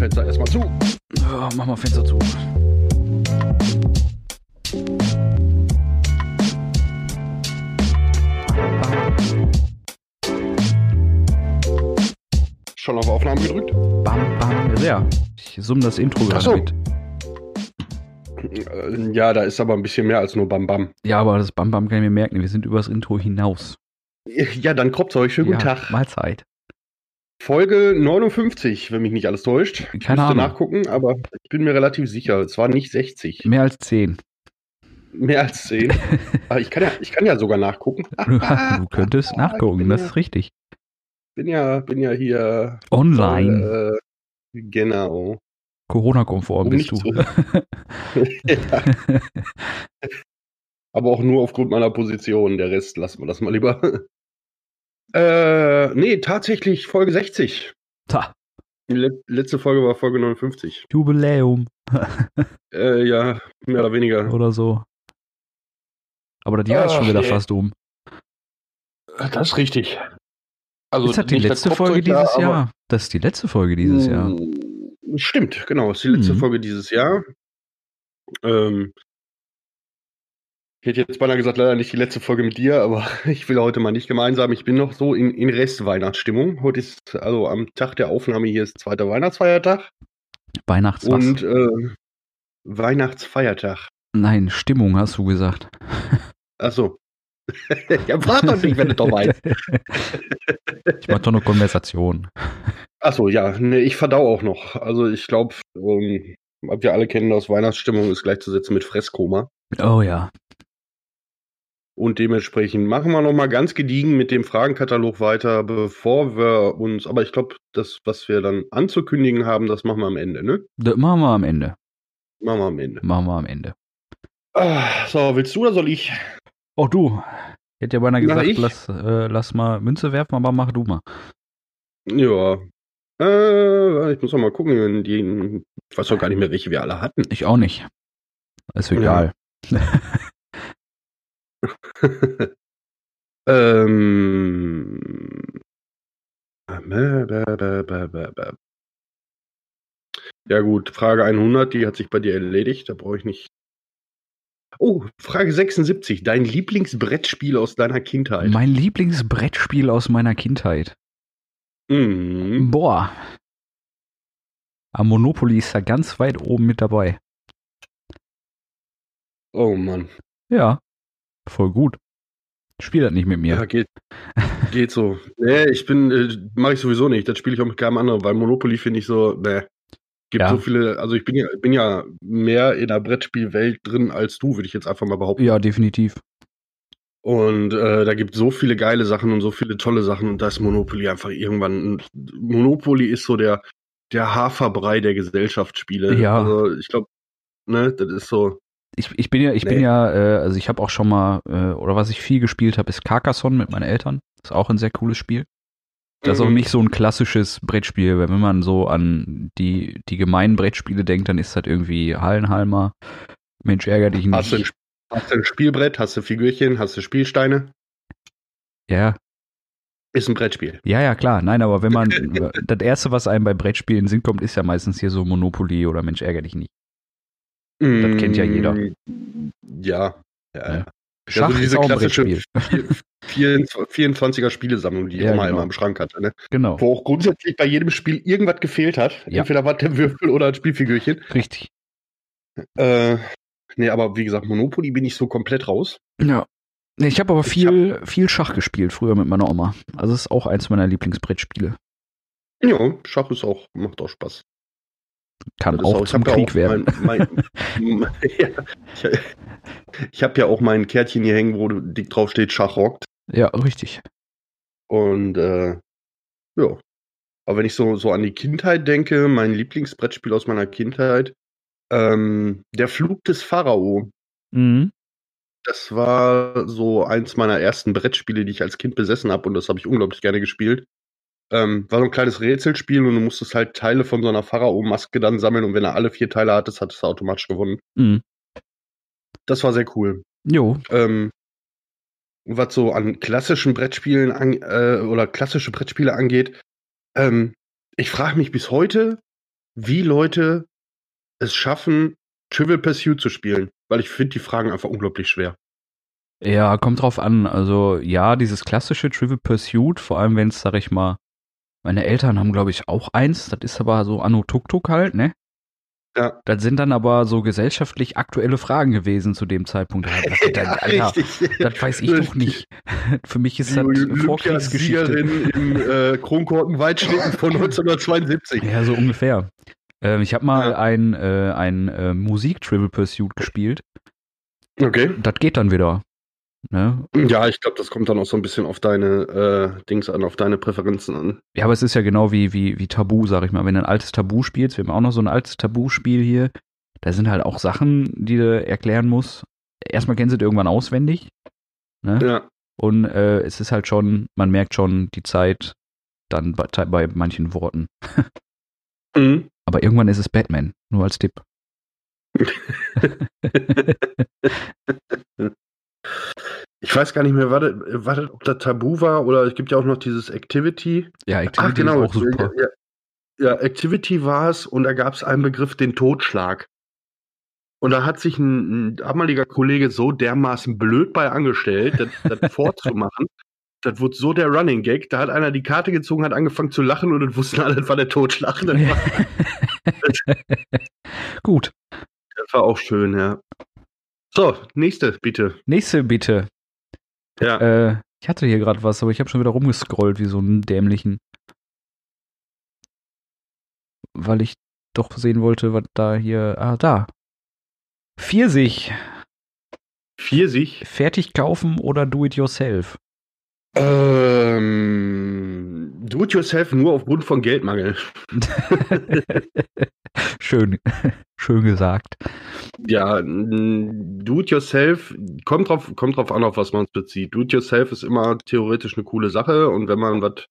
Fenster erstmal zu. Ja, mach mal Fenster zu. Schon auf Aufnahme gedrückt? Bam, bam. Sehr. Ich summe das Intro gerade so. mit. Äh, Ja, da ist aber ein bisschen mehr als nur Bam Bam. Ja, aber das Bam Bam kann ich mir merken. Wir sind übers Intro hinaus. Ja, dann Kropzeug. Schönen guten ja, Tag. Mahlzeit. Folge 59, wenn mich nicht alles täuscht. Ich Keine müsste Ahnung. nachgucken, aber ich bin mir relativ sicher. Es war nicht 60. Mehr als 10. Mehr als 10. Aber ich kann ja, ich kann ja sogar nachgucken. du könntest nachgucken, das ist richtig. Bin ja, bin ja hier. Online. Äh, genau. Corona-konform bist du. ja, aber auch nur aufgrund meiner Position. Der Rest lassen wir das mal lieber. Äh, nee, tatsächlich Folge 60. Ta, Die let- letzte Folge war Folge 59. Jubiläum Äh, ja, mehr oder weniger. oder so. Aber das Jahr ist schon wieder nee. fast um. Das ist richtig. Also ist das die letzte das Folge da, dieses aber- Jahr? Das ist die letzte Folge dieses Jahr. Mm, Stimmt, genau. Ist die letzte Mhm. Folge dieses Jahr. Ähm, ich hätte jetzt beinahe gesagt, leider nicht die letzte Folge mit dir, aber ich will heute mal nicht gemeinsam. Ich bin noch so in, in Rest-Weihnachtsstimmung. Heute ist, also am Tag der Aufnahme hier ist zweiter Weihnachtsfeiertag Weihnachts und äh, Weihnachtsfeiertag. Nein, Stimmung hast du gesagt. Achso. ja, frag doch nicht, wenn du doch weißt. Ich mach doch eine Konversation. Achso, ja, nee, ich verdau auch noch. Also ich glaube, ähm, wir alle kennen das, Weihnachtsstimmung ist gleichzusetzen mit Fresskoma. Oh ja. Und dementsprechend machen wir noch mal ganz gediegen mit dem Fragenkatalog weiter, bevor wir uns, aber ich glaube, das, was wir dann anzukündigen haben, das machen wir am Ende, ne? Das machen wir am Ende. Machen wir am Ende. Machen wir am Ende. Ah, so, willst du oder soll ich? Auch du. Ich hätte ja beinahe gesagt, ich? lass, äh, lass mal Münze werfen, aber mach du mal. Ja. Äh, ich muss noch mal gucken, die, ich weiß doch gar nicht mehr, welche wir alle hatten. Ich auch nicht. Ist Ja. ähm. Ja gut, Frage 100, die hat sich bei dir erledigt, da brauche ich nicht. Oh, Frage 76, dein Lieblingsbrettspiel aus deiner Kindheit? Mein Lieblingsbrettspiel aus meiner Kindheit. Mhm. Boah. Am Monopoly ist da ganz weit oben mit dabei. Oh Mann, Ja. Voll gut. Spiel das nicht mit ja, mir. geht, geht so. Nee, ich bin, äh, mache ich sowieso nicht, das spiele ich auch mit keinem anderen, weil Monopoly finde ich so, nee. Gibt Ja. so viele, also ich bin ja, bin ja mehr in der Brettspielwelt drin als du, würde ich jetzt einfach mal behaupten. Ja, definitiv. Und äh, da gibt so viele geile Sachen und so viele tolle Sachen und da ist Monopoly einfach irgendwann. Monopoly ist so der, der Haferbrei der Gesellschaftsspiele. Ja. Also ich glaube, ne, das ist so. Ich, ich bin ja, ich bin Nee. ja, äh, also ich habe auch schon mal, äh, oder was ich viel gespielt habe, ist Carcassonne mit meinen Eltern. Ist auch ein sehr cooles Spiel. Das ist auch Mhm. nicht so ein klassisches Brettspiel, weil wenn man so an die, die gemeinen Brettspiele denkt, dann ist das irgendwie Hallenhalmer, Mensch ärger dich Hast du, ein, nicht. hast du ein Spielbrett, hast du Figürchen, hast du Spielsteine? Ja, Ist ein Brettspiel. ja, ja, klar. Nein, aber wenn man, das erste, was einem bei Brettspielen in den Sinn kommt, ist ja meistens hier so Monopoly oder Mensch ärger dich nicht. Das kennt ja jeder. Mm, Ja. ja, ja. Schach so ist diese klassische Brettspiel. 24er Spielesammlung, die Ja, Oma genau. immer im Schrank hatte. Ne? Genau, Wo auch grundsätzlich bei jedem Spiel irgendwas gefehlt hat. Ja. Entweder war der Würfel oder ein Spielfigürchen. richtig. Äh, nee, aber wie gesagt, Monopoly bin ich so komplett raus. Ja. Nee, Ich habe aber viel, viel Schach gespielt früher mit meiner Oma. Also es ist auch eins meiner Lieblingsbrettspiele. Ja, Schach ist auch, macht auch Spaß. Kann Das auch ich zum Krieg auch werden. Mein, mein, ja, ich ich habe ja auch mein Kärtchen hier hängen, wo dick drauf steht, Schach rockt. Ja, richtig. Und äh, ja. Aber wenn ich so, so an die Kindheit denke, mein Lieblingsbrettspiel aus meiner Kindheit, ähm, der Flug des Pharao. Mhm. Das war so eins meiner ersten Brettspiele, die ich als Kind besessen habe und das habe ich unglaublich gerne gespielt. Ähm, war so ein kleines Rätselspiel und du musstest halt Teile von so einer Pharao-Maske dann sammeln und wenn er alle vier Teile hattest, hattest du automatisch gewonnen. Mhm. Das war sehr cool. Jo. Ähm, was so an klassischen Brettspielen an, äh, oder klassische Brettspiele angeht, ähm, ich frage mich bis heute, wie Leute es schaffen, Trivial Pursuit zu spielen, weil ich finde die Fragen einfach unglaublich schwer. Ja, kommt drauf an. Also ja, dieses klassische Trivial Pursuit, vor allem wenn es, sag ich mal, meine Eltern haben, glaube ich, auch eins. Das ist aber so Anno Tuk Tuk halt, ne? Ja. Das sind dann aber so gesellschaftlich aktuelle Fragen gewesen zu dem Zeitpunkt. Das, Ja, Alter, richtig. das weiß ich doch nicht. Für mich ist das Vorkriegsgeschichte. Im äh, Kronkorken-Weitschnitten von 1972. Ja, so ungefähr. Ähm, ich habe mal Ja. ein, äh, ein äh, Musik-Trivial Pursuit gespielt. Okay. Das geht dann wieder. Ne? Ja, ich glaube, das kommt dann auch so ein bisschen auf deine äh, Dings an, auf deine Präferenzen an. Ja, aber es ist ja genau wie, wie, wie Tabu, sag ich mal. Wenn du ein altes Tabu spielst, wir haben auch noch so ein altes Tabu-Spiel hier, da sind halt auch Sachen, die du erklären musst. Erstmal kennst du das irgendwann auswendig. Ne? Ja. Und äh, es ist halt schon, man merkt schon die Zeit dann bei, bei manchen Worten. Mhm. Aber irgendwann ist es Batman, nur als Tipp. Ich weiß gar nicht mehr, war das, war das, ob das Tabu war oder es gibt ja auch noch dieses Activity. Ja, Activity Ach, genau. auch super. Ja, ja, Activity war es und da gab es einen Begriff, den Totschlag. Und da hat sich ein, ein damaliger Kollege so dermaßen blöd bei angestellt, das, das vorzumachen. Das wurde so der Running Gag. Da hat einer die Karte gezogen, hat angefangen zu lachen und dann wussten alle, das war der Totschlag. Das war, Gut. das war auch schön, ja. So, nächste, bitte. Nächste bitte. Ja. Äh, ich hatte hier gerade was, aber ich habe schon wieder rumgescrollt wie so einen dämlichen. Weil ich doch sehen wollte, was da hier. Ah, da. Pfirsich. Pfirsich. Fertig kaufen oder do it yourself? Ähm, do it yourself nur aufgrund von Geldmangel. Schön. Schön gesagt. Ja, n- do it yourself kommt drauf, kommt drauf an, auf was man es bezieht. Do it yourself ist immer theoretisch eine coole Sache und wenn man was,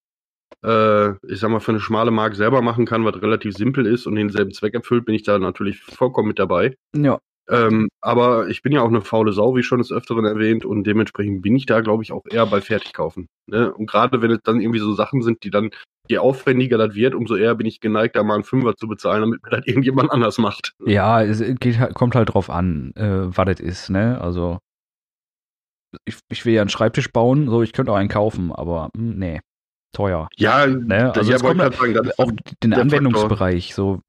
äh, ich sag mal, für eine schmale Mark selber machen kann, was relativ simpel ist und denselben Zweck erfüllt, bin ich da natürlich vollkommen mit dabei. Ja. Ähm, aber ich bin ja auch eine faule Sau, wie schon des Öfteren erwähnt, und dementsprechend bin ich da, glaube ich, auch eher bei Fertigkaufen. Ne? Und gerade wenn es dann irgendwie so Sachen sind, die dann, je aufwendiger das wird, umso eher bin ich geneigt, da mal einen Fünfer zu bezahlen, damit mir das irgendjemand anders macht. Ja, es geht, halt- kommt halt drauf an, äh, was das ist, ne? Also, ich, ich will ja einen Schreibtisch bauen, so, ich könnte auch einen kaufen, aber hm, nee, teuer. Ja, Ne? Also, ja, es kommt ich grad sagen, auch den Anwendungsbereich, so,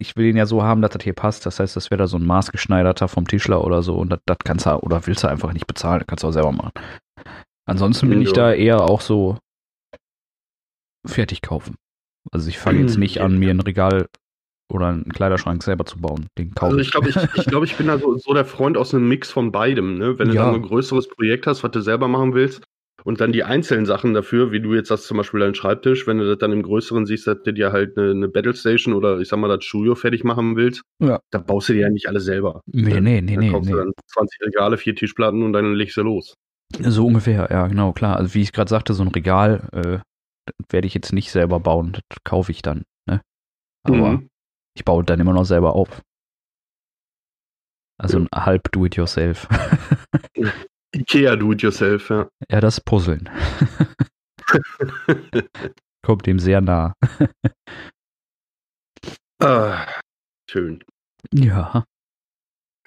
ich will ihn ja so haben, dass das hier passt. Das heißt, das wäre da so ein maßgeschneiderter vom Tischler oder so und das, das kannst du, oder willst du einfach nicht bezahlen, das kannst du auch selber machen. Ansonsten bin ich Ja. da eher auch so fertig kaufen. Also, ich fange jetzt nicht an, mir ein Regal oder einen Kleiderschrank selber zu bauen. Den kaufe Also ich glaube, ich, ich, glaub, ich bin da so, so der Freund aus einem Mix von beidem. Ne? Wenn du Ja. dann ein größeres Projekt hast, was du selber machen willst, und dann die einzelnen Sachen dafür, wie du jetzt hast zum Beispiel deinen Schreibtisch, wenn du das dann im Größeren siehst, dass du dir halt eine, eine Battlestation oder ich sag mal das Studio fertig machen willst, Ja. da baust du dir ja nicht alle selber. Nee, nee, nee, Da nee, kaufst du nee. dann 20 Regale, vier Tischplatten und dann legst du los. So ungefähr, ja, genau, klar. Also wie ich gerade sagte, so ein Regal äh, werde ich jetzt nicht selber bauen, das kaufe ich dann. Ne? Aber Mhm. ich baue dann immer noch selber auf. Also ein halb do-it-yourself. Ikea do-it-yourself, ja. ja, das Puzzeln. Kommt dem sehr nah. ah, schön. Ja.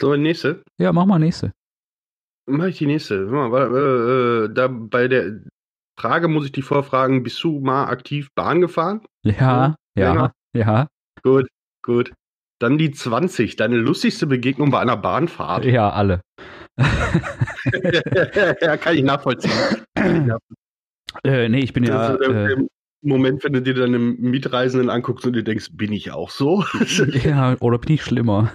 So, nächste. Ja, mach mal nächste. Mach ich die nächste. Mal, äh, äh, da bei der Frage muss ich dich vorfragen, bist du mal aktiv Bahn gefahren? Ja, ja, länger. ja, Gut, gut. Dann die 20, deine lustigste Begegnung bei einer Bahnfahrt. ja, alle. ja, kann ich nachvollziehen. Ja, Äh, nee, ich bin ja. Äh, Moment, wenn du dir dann einen Mietreisenden anguckst und dir denkst, bin ich auch so? ja, oder bin ich schlimmer?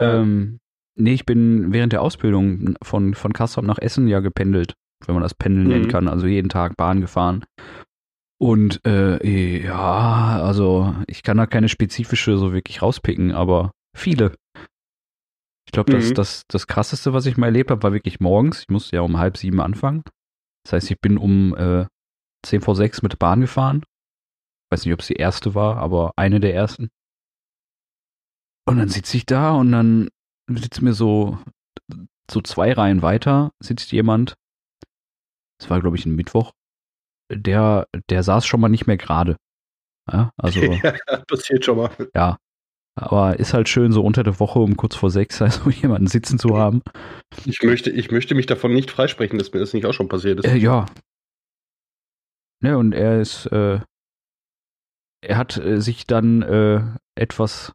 Ja. ähm, nee, ich bin während der Ausbildung von, von Kassel nach Essen ja gependelt, wenn man das Pendeln Mhm. nennen kann. Also jeden Tag Bahn gefahren. Und äh, ja, also ich kann da keine spezifische so wirklich rauspicken, aber viele. Ich glaube, das, Mhm. das, das krasseste, was ich mal erlebt habe, war wirklich morgens. Ich musste ja um halb sieben anfangen. Das heißt, ich bin um äh, 10 vor sechs mit der Bahn gefahren. Weiß nicht, ob es die erste war, aber eine der ersten. Und dann sitze ich da und dann sitzt mir so, so zwei Reihen weiter, sitzt jemand. Das war, glaube ich, ein Mittwoch. Der, der saß schon mal nicht mehr gerade. Ja, also, ja, passiert schon mal. ja. Aber ist halt schön, so unter der Woche um kurz vor sechs also jemanden sitzen zu haben. Ich möchte, ich möchte mich davon nicht freisprechen, dass mir das nicht auch schon passiert ist. Äh, ja. Ne, und er ist, äh, er hat äh, sich dann äh, etwas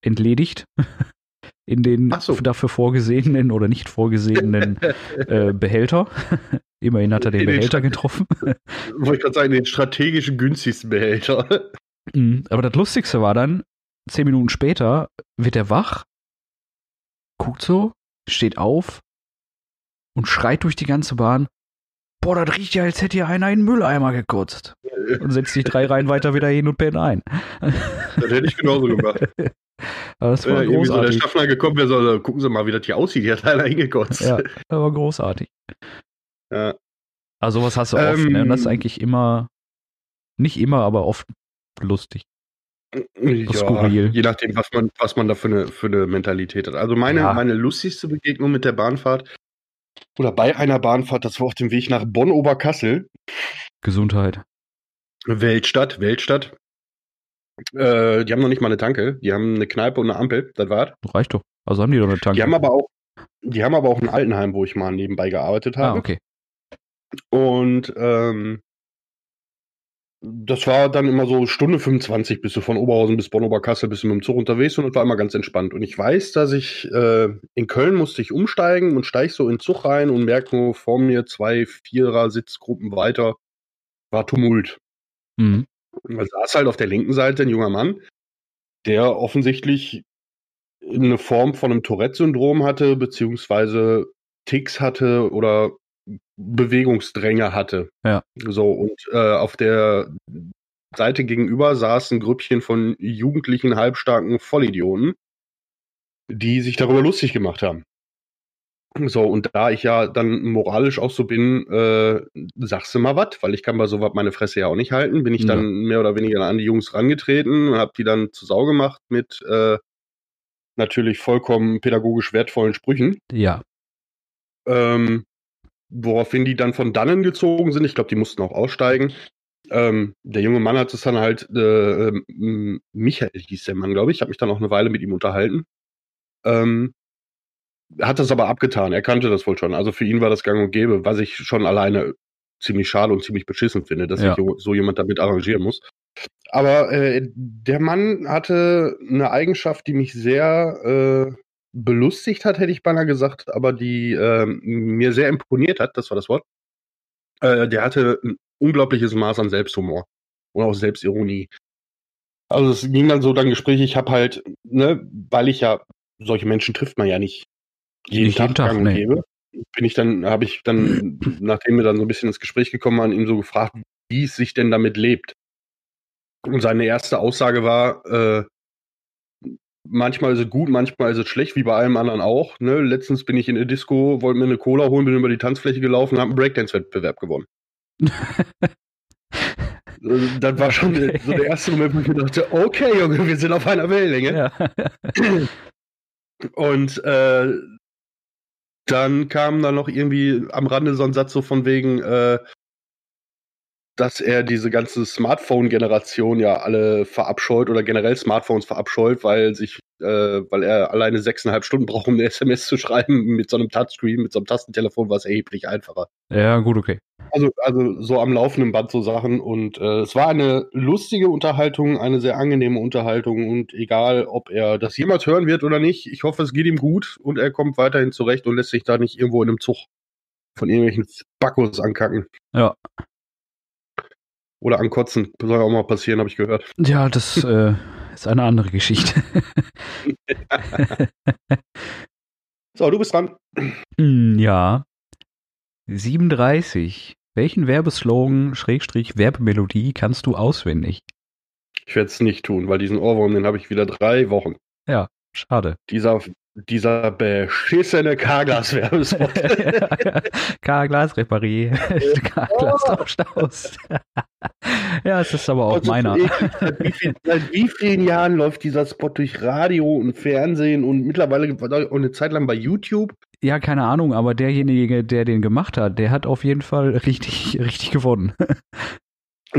entledigt in den so. dafür vorgesehenen oder nicht vorgesehenen äh, Behälter. Immerhin hat er den den Behälter Sta- getroffen. Wollte ich gerade sagen, den strategischen günstigsten Behälter. Mhm. Aber das Lustigste war dann, zehn Minuten später wird er wach, guckt so, steht auf und schreit durch die ganze Bahn, boah, das riecht ja, als hätte hier einer in den Mülleimer gekotzt. Und setzt sich drei Reihen weiter wieder hin und pennt ein. Das hätte ich genauso gemacht. Aber das war da irgendwie so der großartig. Schaffner gekommen wäre, so, gucken Sie mal, wie das hier aussieht. Hier hat einer hingekotzt. Ja, das war großartig. Ja. Also was hast du oft, ne? Und das ist Ähm. eigentlich immer, nicht immer, aber oft lustig. Ja, skurril. je nachdem, was man, was man da für eine, für eine Mentalität hat. Also meine, Ja. meine lustigste Begegnung mit der Bahnfahrt oder bei einer Bahnfahrt, das war auf dem Weg nach Bonn-Oberkassel, Gesundheit. Weltstadt, Weltstadt. Äh, die haben noch nicht mal eine Tanke, die haben eine Kneipe und eine Ampel, das war's. Reicht doch. Also haben die doch eine Tanke. Die haben aber auch, die haben aber auch ein Altenheim, wo ich mal nebenbei gearbeitet habe. ah, okay. Und ähm, das war dann immer so Stunde 25 bist du von Oberhausen bis Bonn-Oberkassel bist du mit dem Zug unterwegs und das war immer ganz entspannt. Und ich weiß, dass ich äh, in Köln musste ich umsteigen und steig so in den Zug rein und merke nur vor mir zwei Vierer-Sitzgruppen weiter war Tumult. Mhm. Und Da saß halt auf der linken Seite ein junger Mann, der offensichtlich eine Form von einem Tourette-Syndrom hatte, beziehungsweise Ticks hatte oder Bewegungsdränge hatte. Ja. So, und äh, auf der Seite gegenüber saß ein Grüppchen von jugendlichen, halbstarken Vollidioten, die sich darüber lustig gemacht haben. So, und da ich ja dann moralisch auch so bin, äh, sagst du mal was, weil ich kann bei sowas meine Fresse ja auch nicht halten, bin ich Ja. dann mehr oder weniger an die Jungs rangetreten und hab die dann zu Sau gemacht mit äh, natürlich vollkommen pädagogisch wertvollen Sprüchen. Ja. Ähm, woraufhin die dann von dannen gezogen sind. Ich glaube, die mussten auch aussteigen. Ähm, der junge Mann hat es dann halt, äh, ähm, Michael hieß der Mann, glaube ich. Ich habe mich dann auch eine Weile mit ihm unterhalten. Ähm, hat das aber abgetan. Er kannte das wohl schon. Also für ihn war das gang und gäbe, was ich schon alleine ziemlich schade und ziemlich beschissen finde, dass Ja. sich so jemand damit arrangieren muss. Aber äh, der Mann hatte eine Eigenschaft, die mich sehr äh, belustigt hat, hätte ich beinahe gesagt, aber die ähm, mir sehr imponiert hat, das war das Wort. Äh, der hatte ein unglaubliches Maß an Selbsthumor und auch Selbstironie. Also es ging dann so dann Gespräche, ich habe halt, ne, weil ich ja, solche Menschen trifft man ja nicht jeden Nicht jeden Tag, Tag, gang und nee. Bin ich dann, habe ich dann, nachdem wir dann so ein bisschen ins Gespräch gekommen waren, ihm so gefragt, wie es sich denn damit lebt. Und seine erste Aussage war, äh, manchmal ist es gut, manchmal ist es schlecht, wie bei allem anderen auch. Ne? Letztens bin ich in der Disco, wollte mir eine Cola holen, bin über die Tanzfläche gelaufen, habe einen Breakdance-Wettbewerb gewonnen. Äh, Das war schon Okay. so der erste Moment, wo ich mir dachte, okay, Junge, wir sind auf einer Wellenlänge. ja. Und äh, dann kam da noch irgendwie am Rande so ein Satz so von wegen, äh, dass er diese ganze Smartphone-Generation ja alle verabscheut oder generell Smartphones verabscheut, weil sich, äh, weil er alleine sechseinhalb Stunden braucht, um eine SMS zu schreiben. Mit so einem Touchscreen, mit so einem Tastentelefon war es erheblich einfacher. ja, gut, okay. Also, also so am laufenden Band so Sachen. Und äh, es war eine lustige Unterhaltung, eine sehr angenehme Unterhaltung. Und egal, ob er das jemals hören wird oder nicht, ich hoffe, es geht ihm gut und er kommt weiterhin zurecht und lässt sich da nicht irgendwo in einem Zug von irgendwelchen Backos ankacken. Ja. Oder ankotzen. Soll ja auch mal passieren, habe ich gehört. Ja, das äh, ist eine andere Geschichte. So, du bist dran. Hm, ja. 37. Welchen Werbeslogan, Schrägstrich, Werbemelodie kannst du auswendig? Ich werde es nicht tun, weil diesen Ohrwurm, den habe ich wieder drei Wochen. Schade. Dieser, dieser beschissene Carglass-Werbespot. K-Glas repariert. K-Glas tauscht aus. ja, es ist aber auch Also, meiner. Seit wie, viel, seit wie vielen Jahren läuft dieser Spot durch Radio und Fernsehen und mittlerweile auch eine Zeit lang bei YouTube? Ja, keine Ahnung, aber derjenige, der den gemacht hat, der hat auf jeden Fall richtig, richtig gewonnen.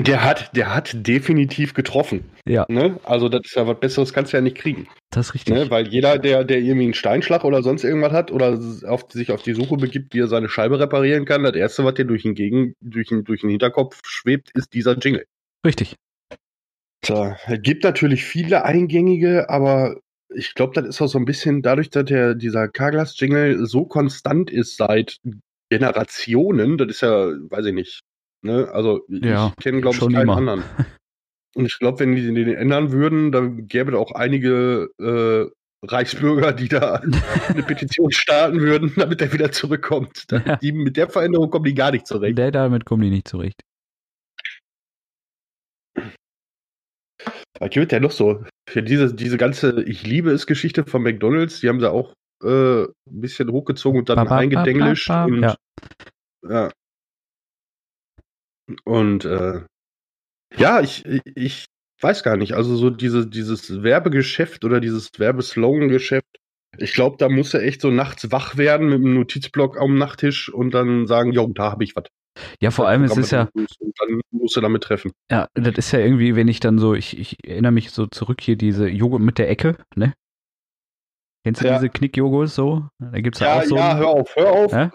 Der hat, der hat definitiv getroffen. Ja. Ne? Also das ist ja was Besseres kannst du ja nicht kriegen. Das ist richtig. Ne? Weil jeder, der, der irgendwie einen Steinschlag oder sonst irgendwas hat oder auf, sich auf die Suche begibt, wie er seine Scheibe reparieren kann, das erste, was dir durch den Gegen, durch den, durch den Hinterkopf schwebt, ist dieser Jingle. Richtig. So, es gibt natürlich viele eingängige, aber ich glaube, das ist auch so ein bisschen dadurch, dass der, dieser Carglass-Jingle so konstant ist seit Generationen, das ist ja, weiß ich nicht. Ne? Also Ja, ich kenne, glaube ich, keinen immer. anderen. Und ich glaube, wenn die den ändern würden, dann gäbe es auch einige äh, Reichsbürger, die da eine Petition starten würden, damit er wieder zurückkommt. Die, mit der Veränderung kommen die gar nicht zurecht. Der, damit kommen die nicht zurecht. Was gibt ja noch so? Für diese, diese ganze Ich liebe es Geschichte von McDonalds, die haben sie auch äh, ein bisschen hochgezogen und dann eingedenglischt. Und, Ja. ja. Und äh, ja, ich, ich- weiß gar nicht. Also so diese, dieses Werbegeschäft oder dieses Werbeslogan-Geschäft, ich glaube, da muss er echt so nachts wach werden mit einem Notizblock am Nachttisch und dann sagen, jo, da habe ich was. Ja, vor allem, es ist ja, Und dann musst du damit treffen. ja, das ist ja irgendwie, wenn ich dann so, ich, ich erinnere mich so zurück hier, diese Joghurt mit der Ecke, ne? Kennst du Ja. diese Knickjoghurt so? Da gibt's ja, Ja, auch so, ja, einen- hör auf, hör auf. Hä?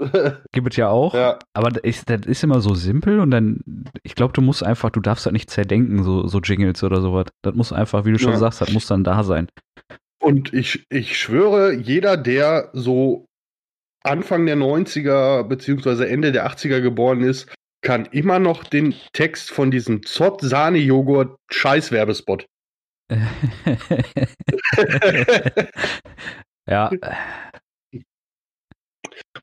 gibt es ja auch. ja. Aber das ist, das ist immer so simpel und dann, ich glaube, du musst einfach, du darfst halt nicht zerdenken, so, so Jingles oder sowas. Das muss einfach, wie du schon sagst, das muss dann da sein. Und ich, ich schwöre, jeder, der so Anfang der 90er beziehungsweise Ende der 80er geboren ist, kann immer noch den Text von diesem Zott-Sahne-Joghurt Scheiß-Werbespot. ja,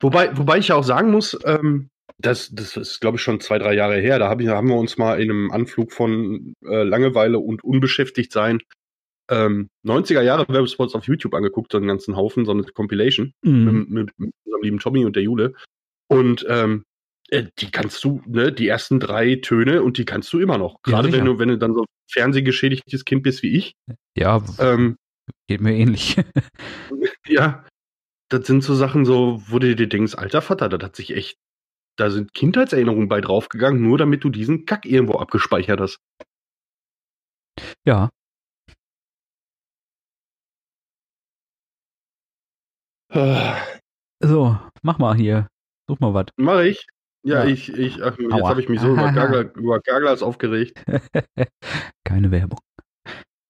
wobei, wobei ich ja auch sagen muss, ähm, das, das ist, glaube ich, schon zwei, drei Jahre her. Da hab ich, haben wir uns mal in einem Anflug von äh, Langeweile und unbeschäftigt sein ähm, 90er Jahre Werbespots auf YouTube angeguckt, so einen ganzen Haufen, so eine Compilation. mhm. mit, mit, unserem lieben Tommy und der Jule. Und ähm, äh, die kannst du, ne, die ersten drei Töne und die kannst du immer noch. Ja, Gerade wenn sicher. du, wenn du dann so fernsehgeschädigtes Kind bist wie ich. ja, Ähm, geht mir ähnlich. ja, das sind so Sachen so, wo du dir denkst, alter Vater, das hat sich echt, da sind Kindheitserinnerungen bei draufgegangen, nur damit du diesen Kack irgendwo abgespeichert hast. ja, Äh, so, mach mal hier. Such mal was. Mach ich. Ja, Ja. ich, ich, ach, jetzt habe ich mich so über, Gargla, über Garglas aufgeregt. Keine Werbung.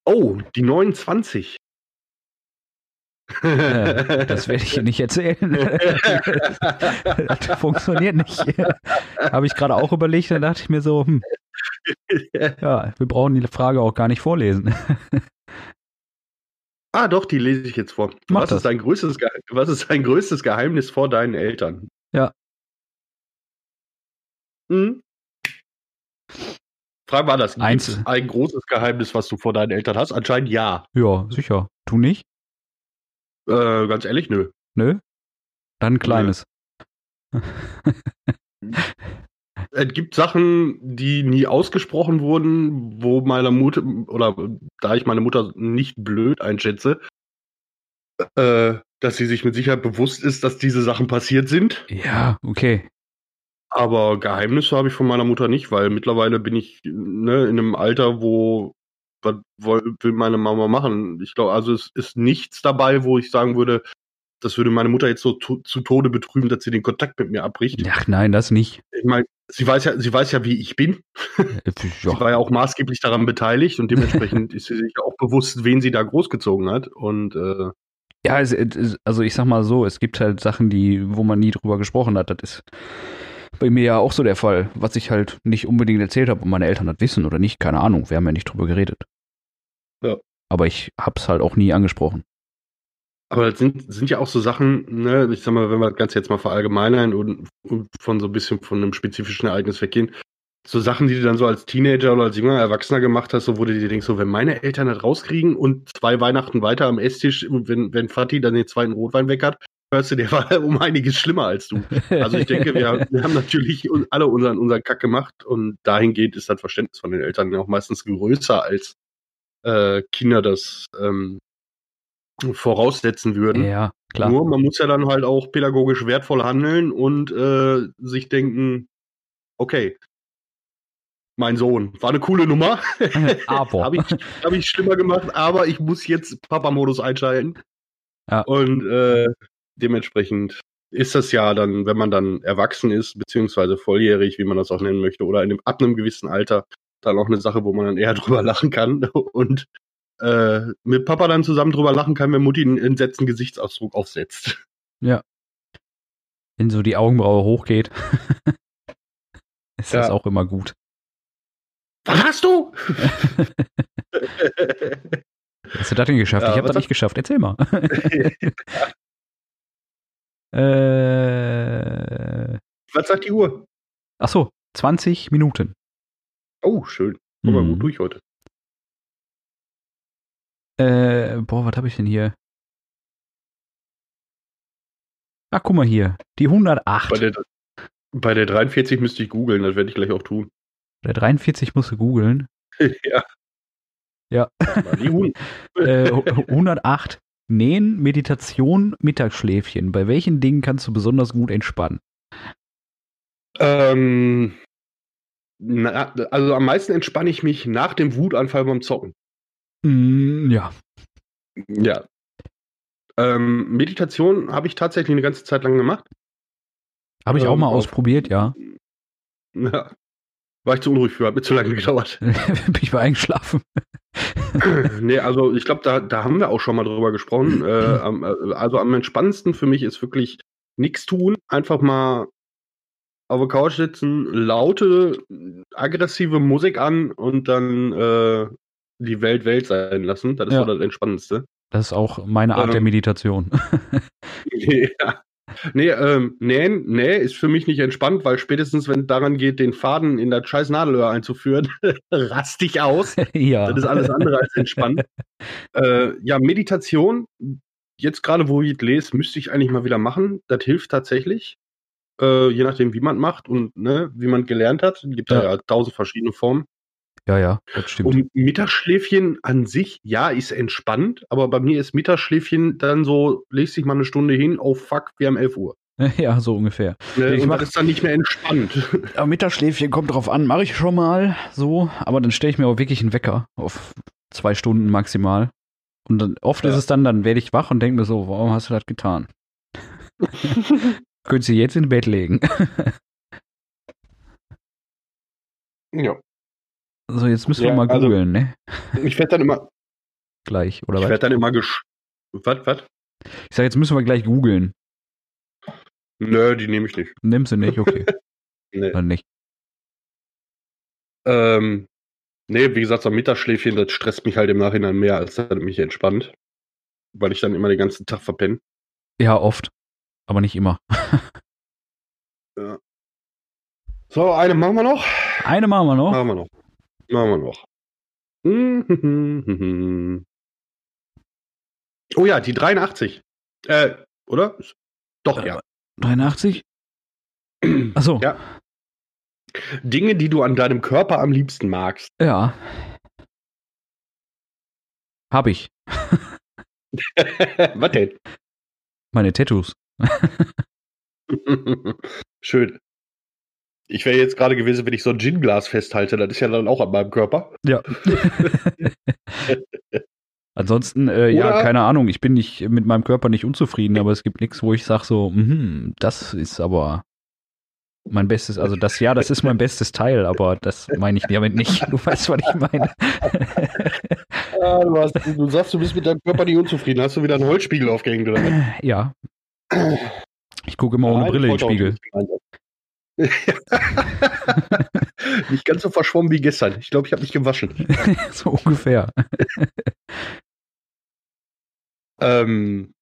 Oh, die 29. Äh, das werde ich hier nicht erzählen. das funktioniert nicht. Habe ich gerade auch überlegt, dann dachte ich mir so, hm, ja, wir brauchen die Frage auch gar nicht vorlesen. Ah, doch, die lese ich jetzt vor. Mach was, das. Ist dein größtes, was ist dein größtes Geheimnis vor deinen Eltern? Ja. Hm? Frag mal das. Eins. Ein großes Geheimnis, was du vor deinen Eltern hast? Anscheinend ja. Ja, sicher. Du nicht? Äh, ganz ehrlich, nö. Nö? Dann ein kleines. Es gibt Sachen, die nie ausgesprochen wurden, wo meine Mutter, oder da ich meine Mutter nicht blöd einschätze, äh, dass sie sich mit Sicherheit bewusst ist, dass diese Sachen passiert sind. Ja, okay. Aber Geheimnisse habe ich von meiner Mutter nicht, weil mittlerweile bin ich ne, in einem Alter, wo was will meine Mama machen? Ich glaube, also es ist nichts dabei, wo ich sagen würde, das würde meine Mutter jetzt so to zu Tode betrüben, dass sie den Kontakt mit mir abbricht. Ach nein, das nicht. Ich meine, sie weiß ja, sie weiß ja, wie ich bin. Äh, Sie war Ja, auch maßgeblich daran beteiligt und dementsprechend ist sie sich auch bewusst, wen sie da großgezogen hat. Und äh, ja es, also ich sag mal so, es gibt halt Sachen, die, wo man nie drüber gesprochen hat. Das ist bei mir ja auch so der Fall, was ich halt nicht unbedingt erzählt habe und meine Eltern das wissen oder nicht, keine Ahnung. Wir haben ja nicht drüber geredet. Ja. Aber ich hab's halt auch nie angesprochen. Aber das sind, sind ja auch so Sachen, ne, ich sag mal, wenn wir das Ganze jetzt mal verallgemeinern und, und von so ein bisschen von einem spezifischen Ereignis weggehen, so Sachen, die du dann so als Teenager oder als junger Erwachsener gemacht hast, so wo du dir denkst, so wenn meine Eltern das rauskriegen und zwei Weihnachten weiter am Esstisch, wenn, wenn Fatih dann den zweiten Rotwein weg hat, hörst du, der war um einiges schlimmer als du. Also ich denke, wir, wir haben natürlich alle unseren, unseren Kack gemacht und dahingehend ist das Verständnis von den Eltern ja auch meistens größer, als äh, Kinder das ähm, voraussetzen würden. ja, klar. Nur man muss ja dann halt auch pädagogisch wertvoll handeln und äh, sich denken, okay, mein Sohn. War eine coole Nummer. aber. Habe ich, hab ich schlimmer gemacht, aber ich muss jetzt Papa-Modus einschalten. Ja. Und äh, dementsprechend ist das ja dann, wenn man dann erwachsen ist, beziehungsweise volljährig, wie man das auch nennen möchte, oder in einem, ab einem gewissen Alter, dann auch eine Sache, wo man dann eher drüber lachen kann und äh, mit Papa dann zusammen drüber lachen kann, wenn Mutti einen entsetzten Gesichtsausdruck aufsetzt. Ja. Wenn so die Augenbraue hochgeht, ist das Ja. auch immer gut. Was hast du? Hast du das denn geschafft? Ja, ich habe das nicht geschafft. Erzähl mal. Äh, Was sagt die Uhr? ach so, 20 Minuten. Oh, schön. Guck mal, Mhm. gut durch heute. Äh, boah, was habe ich denn hier? Ach, guck mal hier. Die 108. Bei der, bei der 43 müsste ich googeln, das werde ich gleich auch tun. Der 43 musst du googeln. ja. Ja. Die. Äh, 108. Nähen, Meditation, Mittagsschläfchen. Bei welchen Dingen kannst du besonders gut entspannen? ähm, na, also am meisten entspanne ich mich nach dem Wutanfall beim Zocken. Mm, ja. Ja. Ähm, Meditation habe ich tatsächlich eine ganze Zeit lang gemacht. Habe ich auch Ähm, mal ausprobiert, ja. Ja. War ich zu unruhig für, hat mir zu lange gedauert. Bin ich mal eingeschlafen. nee, also ich glaube, da, da haben wir auch schon mal drüber gesprochen. Äh, am, äh, also am entspannendsten für mich ist wirklich nichts tun, einfach mal auf der Couch sitzen, laute, aggressive Musik an und dann äh, die Welt Welt sein lassen. Das ist Ja. so das Entspannendste. Das ist auch meine Art Ähm. der Meditation. ja. Nee, ähm, nähen, nee, ist für mich nicht entspannt, weil spätestens, wenn es daran geht, den Faden in das scheiß Nadelöhr einzuführen, rast ich aus. ja. Das ist alles andere als entspannt. äh, ja, Meditation, jetzt gerade, wo ich es lese, müsste ich eigentlich mal wieder machen. Das hilft tatsächlich. Äh, je nachdem, wie man macht und ne, wie man gelernt hat. Es gibt ja. ja tausend verschiedene Formen. Ja, ja, das stimmt. Und Mittagsschläfchen an sich, ja, ist entspannt, aber bei mir ist Mittagsschläfchen dann so, legst dich mal eine Stunde hin, oh fuck, wir haben 11 Uhr. ja, so ungefähr. Ne? Ich und mach- das ist dann nicht mehr entspannt. Aber Mittagsschläfchen kommt drauf an, mache ich schon mal so, aber dann stelle ich mir auch wirklich einen Wecker auf zwei Stunden maximal. Und dann oft Ja. ist es dann, dann werde ich wach und denke mir so, warum hast du das getan? Könntest du jetzt ins Bett legen. ja. So, jetzt müssen wir Ja, mal also- googeln, ne? Ich werde dann immer, Gleich, oder ich was? werde dann immer gesch. Was, was? Ich sage, jetzt müssen wir gleich googeln. Nö, die nehme ich nicht. Nimm sie nicht, okay. Nee. Dann nicht. Ähm, nee, wie gesagt, so ein Mittagsschläfchen, das stresst mich halt im Nachhinein mehr, als das mich entspannt. Weil ich dann immer den ganzen Tag verpenne. Ja, oft. Aber nicht immer. So, eine machen wir noch. Eine machen wir noch. Machen wir noch. Machen wir noch. Oh ja, die 83. Äh, oder? Doch, ja. 83? Achso, Ja. Dinge, die du an deinem Körper am liebsten magst. ja. Hab ich. Was denn? Meine Tattoos. Schön. Ich wäre jetzt gerade gewesen, wenn ich so ein Gin-Glas festhalte. Das ist ja dann auch an meinem Körper. Ja. Ansonsten, äh, ja, keine Ahnung, ich bin nicht mit meinem Körper nicht unzufrieden, aber es gibt nichts, wo ich sage so, mhm, das ist aber mein bestes, also das, ja, das ist mein bestes Teil, aber das meine ich damit nicht. Du weißt, was ich meine. Ah, du, hast, du sagst, du bist mit deinem Körper nicht unzufrieden. Hast du wieder einen Holzspiegel aufgehängt oder was? ja. Ich gucke immer ohne Nein, Brille in den Spiegel. nicht. ganz so verschwommen wie gestern. Ich glaube, ich habe mich gewaschen. so ungefähr. Ähm,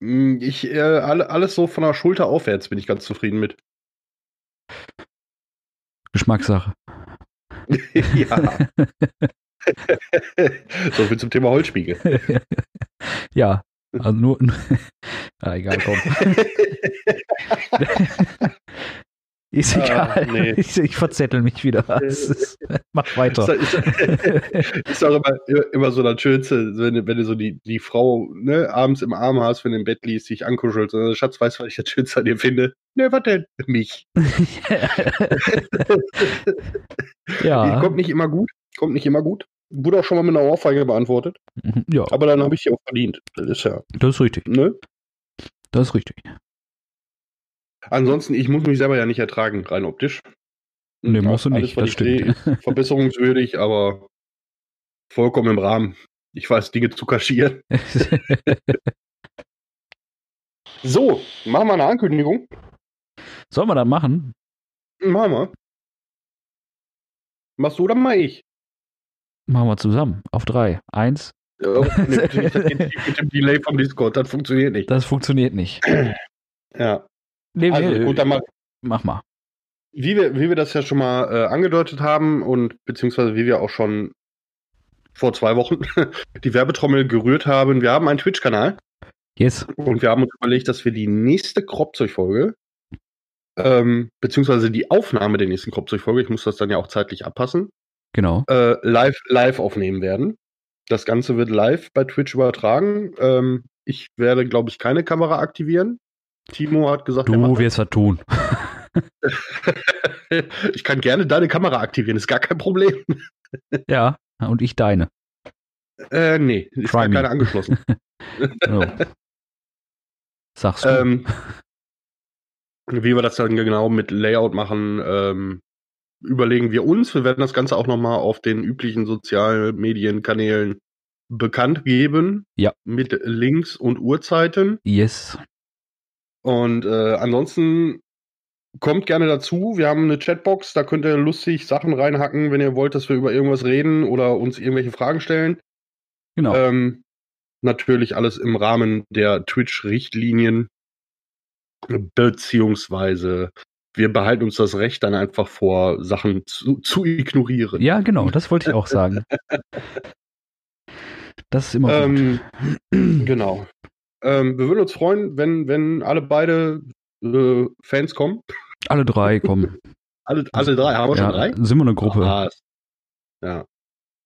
mh, ich, äh, alle, alles so von der Schulter aufwärts bin ich ganz zufrieden mit. Geschmackssache. ja. so viel zum Thema Holzspiegel. ja, also nur, ah, egal, komm. Ist Ah, egal. nee. Ich, ich verzettel mich wieder. Ist, mach weiter. Ist, ist, ist auch immer, immer so das Schönste, wenn, du- wenn du so die, die Frau ne, abends im Arm hast, wenn du im Bett liest, dich ankuschelt. So, Schatz, weißt du, was ich das Schönste an dir finde? Ne, was denn? Mich. ja. Kommt nicht immer gut. Kommt nicht immer gut. Wurde auch schon mal mit einer Ohrfeige beantwortet. Ja, Aber dann habe ich sie auch verdient. Das ist ja, das ist richtig. ne? Das ist richtig. Ansonsten, ich muss mich selber ja nicht ertragen, rein optisch. Nee, Auch musst du alles, nicht, was das ich sehe, verbesserungswürdig, aber vollkommen im Rahmen. Ich weiß, Dinge zu kaschieren. So, machen wir eine Ankündigung. Sollen wir das machen? Machen wir. Machst du oder mach ich? Machen wir zusammen. Auf drei. Eins. Ja, mit dem Delay vom Discord, das funktioniert nicht. Das funktioniert nicht. Ja, Nee, also nee, gut, dann mach, mach mal. wie wir, wie wir das ja schon mal äh, angedeutet haben und beziehungsweise wie wir auch schon vor zwei Wochen die Werbetrommel gerührt haben, wir haben einen Twitch-Kanal Yes. und wir haben uns überlegt, dass wir die nächste Kropzeug-Folge, ähm, beziehungsweise die Aufnahme der nächsten Kropzeug-Folge, ich muss das dann ja auch zeitlich abpassen, Genau. äh, live, live aufnehmen werden. Das Ganze wird live bei Twitch übertragen. Ähm, ich werde, glaube ich, keine Kamera aktivieren. Timo hat gesagt, Du wirst das tun. ich kann gerne deine Kamera aktivieren, ist gar kein Problem. Ja. Und ich deine. Äh, nee, ist Try gar me. keine angeschlossen. So. Sagst du. ähm, wie wir das dann genau mit Layout machen, ähm, überlegen wir uns. Wir werden das Ganze auch nochmal auf den üblichen Sozialmedienkanälen bekannt geben. Ja. Mit Links und Uhrzeiten. yes. Und äh, ansonsten kommt gerne dazu. Wir haben eine Chatbox, da könnt ihr lustig Sachen reinhacken, wenn ihr wollt, dass wir über irgendwas reden oder uns irgendwelche Fragen stellen. Genau. Ähm, natürlich alles im Rahmen der Twitch-Richtlinien. Beziehungsweise wir behalten uns das Recht dann einfach vor, Sachen zu, zu ignorieren. ja, genau. Das wollte ich auch sagen. Das ist immer gut. Ähm, genau. Ähm, wir würden uns freuen, wenn, wenn alle beide äh, Fans kommen. Alle drei kommen. Alle, alle drei. Haben wir ja, schon drei? Sind wir eine Gruppe. Ah, ja.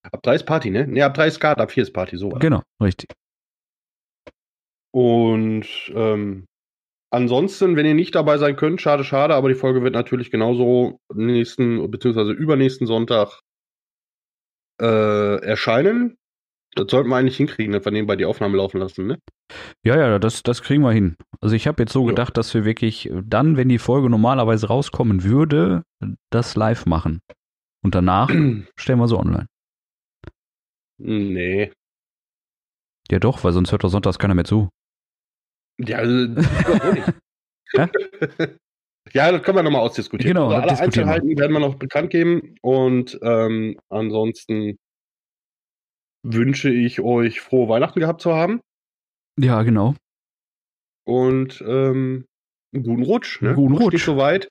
Ab drei ist Party, ne? Ne, ab drei ist Skat, ab vier ist Party, so. Genau, richtig. Und ähm, ansonsten, wenn ihr nicht dabei sein könnt, schade, schade, aber die Folge wird natürlich genauso nächsten beziehungsweise übernächsten Sonntag äh, erscheinen. Das sollten wir eigentlich hinkriegen, dass wir nebenbei die Aufnahme laufen lassen, ne? Ja, ja, das, das kriegen wir hin. Also ich habe jetzt so Ja. gedacht, dass wir wirklich dann, wenn die Folge normalerweise rauskommen würde, das live machen. Und danach stellen wir sie online. nee. Ja doch, weil sonst hört doch sonntags keiner mehr zu. Ja, also. Hä? ja, das können wir nochmal ausdiskutieren. Genau, also das alle. Einzelheiten werden wir noch bekannt geben und ähm, ansonsten wünsche ich euch frohe Weihnachten gehabt zu haben Ja, genau. und ähm, einen guten Rutsch. Ne? Einen guten Rutsch nicht so weit.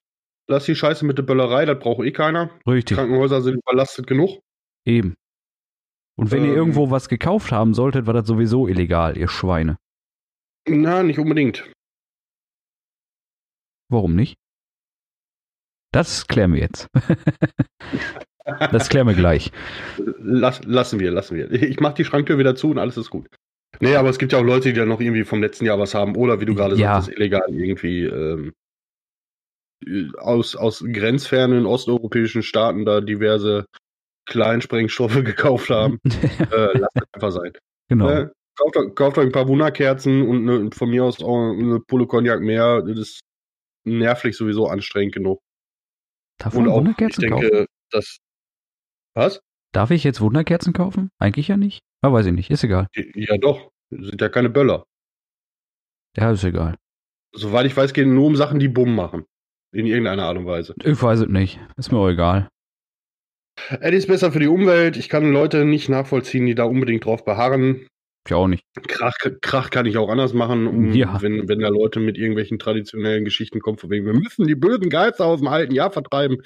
Lass die Scheiße mit der Böllerei, das braucht eh keiner. Richtig. Krankenhäuser sind überlastet genug. Eben. Und wenn ihr Ähm. irgendwo was gekauft haben solltet, war das sowieso illegal, ihr Schweine. Na, nicht unbedingt. Warum nicht? Das klären wir jetzt. das klären wir gleich. Lass, lassen wir, lassen wir. Ich mach die Schranktür wieder zu und alles ist gut. Nee, aber es gibt ja auch Leute, die dann noch irgendwie vom letzten Jahr was haben oder wie du gerade Ja. sagtest, illegal irgendwie ähm, aus, aus grenzfernen osteuropäischen Staaten da diverse Kleinsprengstoffe gekauft haben. äh, lasst es einfach sein. genau. Äh, kauft, euch- kauft euch ein paar Wunderkerzen und eine, von mir aus auch eine Pulle Cognac mehr. Das ist nervlich sowieso anstrengend genug. Darf Und auch, ich denke, kaufen? dass. Was? Darf ich jetzt Wunderkerzen kaufen? Eigentlich ja nicht. Ja, weiß ich nicht. Ist egal. Ja, doch. Sind ja keine Böller. Ja, ist egal. Soweit ich weiß, geht es nur um Sachen, die Bumm machen. In irgendeiner Art und Weise. Ich weiß es nicht. Ist mir auch egal. Es ist besser für die Umwelt. Ich kann Leute nicht nachvollziehen, die da unbedingt drauf beharren. Ich auch nicht. Krach, Krach kann ich auch anders machen, um, Ja. wenn, wenn da Leute mit irgendwelchen traditionellen Geschichten kommen, von wegen, wir müssen die bösen Geister aus dem alten Jahr vertreiben.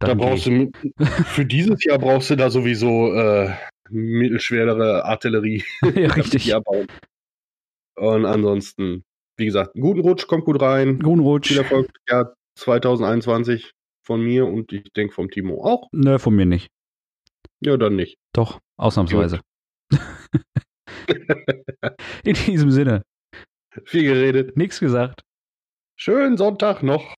Da brauchst du für dieses Jahr brauchst du da sowieso äh, mittelschwerere Artillerie. ja, richtig. Und ansonsten, wie gesagt, einen guten Rutsch, kommt gut rein. Guten Rutsch. Viel Erfolg Jahr 2021 von mir und ich denke vom Timo auch. Nö, von mir nicht. Ja, dann nicht. Doch, ausnahmsweise. In diesem Sinne, Viel geredet. nichts gesagt. Schönen Sonntag noch.